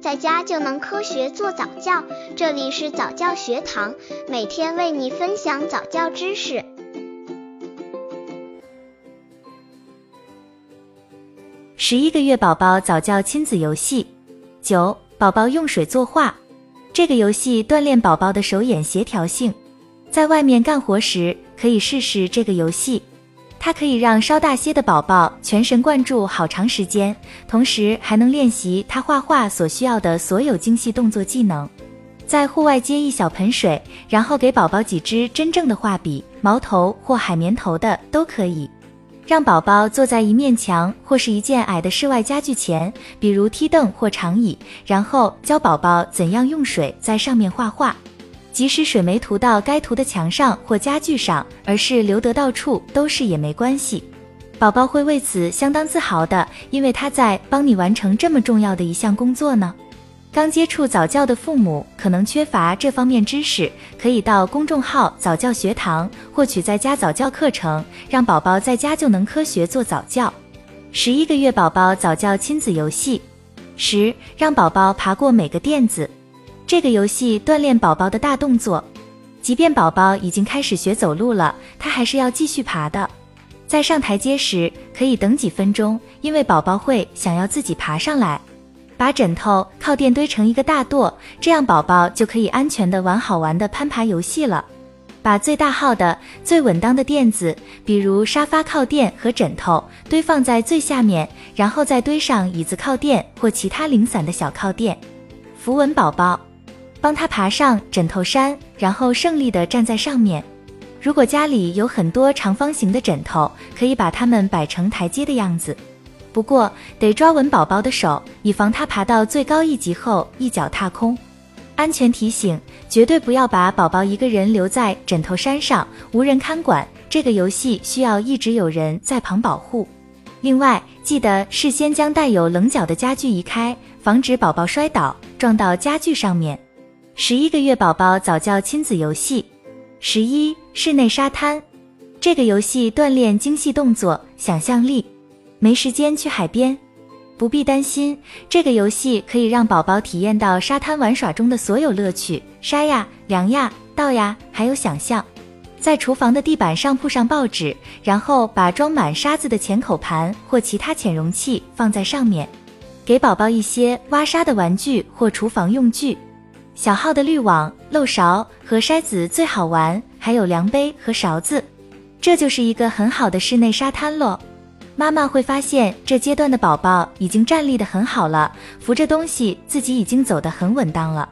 在家就能科学做早教。这里是早教学堂，每天为你分享早教知识。十一个月宝宝早教亲子游戏九，宝宝用水作画。这个游戏锻炼宝宝的手眼协调性，在外面干活时可以试试这个游戏。它可以让稍大些的宝宝全神贯注好长时间，同时还能练习他画画所需要的所有精细动作技能。在户外接一小盆水，然后给宝宝几支真正的画笔，毛头或海绵头的都可以。让宝宝坐在一面墙或是一件矮的室外家具前，比如梯凳或长椅，然后教宝宝怎样用水在上面画画。即使水没涂到该涂的墙上或家具上，而是流得到处都是也没关系，宝宝会为此相当自豪的，因为他在帮你完成这么重要的一项工作呢。刚接触早教的父母可能缺乏这方面知识，可以到公众号早教学堂获取在家早教课程，让宝宝在家就能科学做早教。十一个月宝宝早教亲子游戏，十让宝宝爬过每个垫子。这个游戏锻炼宝宝的大动作，即便宝宝已经开始学走路了，他还是要继续爬的。在上台阶时，可以等几分钟，因为宝宝会想要自己爬上来。把枕头靠垫堆成一个大垛，这样宝宝就可以安全的玩好玩的攀爬游戏了。把最大号的、最稳当的垫子，比如沙发靠垫和枕头，堆放在最下面，然后再堆上椅子靠垫或其他零散的小靠垫，扶稳宝宝。帮他爬上枕头山，然后胜利地站在上面。如果家里有很多长方形的枕头，可以把它们摆成台阶的样子。不过得抓稳宝宝的手，以防他爬到最高一级后一脚踏空。安全提醒：绝对不要把宝宝一个人留在枕头山上，无人看管。这个游戏需要一直有人在旁保护。另外，记得事先将带有棱角的家具移开，防止宝宝摔倒撞到家具上面。十一个月宝宝早教亲子游戏，十一室内沙滩。这个游戏锻炼精细动作、想象力。没时间去海边，不必担心。这个游戏可以让宝宝体验到沙滩玩耍中的所有乐趣：沙呀、凉呀、倒呀，还有想象。在厨房的地板上铺上报纸，然后把装满沙子的浅口盘或其他浅容器放在上面。给宝宝一些挖沙的玩具或厨房用具。小号的滤网、漏勺和筛子最好玩，还有量杯和勺子，这就是一个很好的室内沙滩喽。妈妈会发现这阶段的宝宝已经站立的很好了，扶着东西自己已经走得很稳当了。